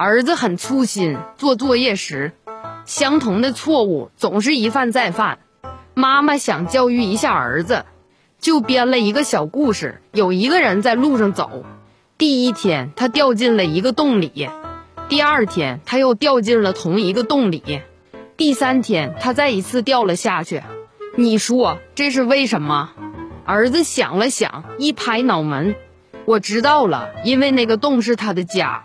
儿子很粗心，做作业时，相同的错误总是一犯再犯。妈妈想教育一下儿子，就编了一个小故事。有一个人在路上走，第一天他掉进了一个洞里，第二天他又掉进了同一个洞里，第三天他再一次掉了下去。你说这是为什么？儿子想了想，一拍脑门，我知道了，因为那个洞是他的家。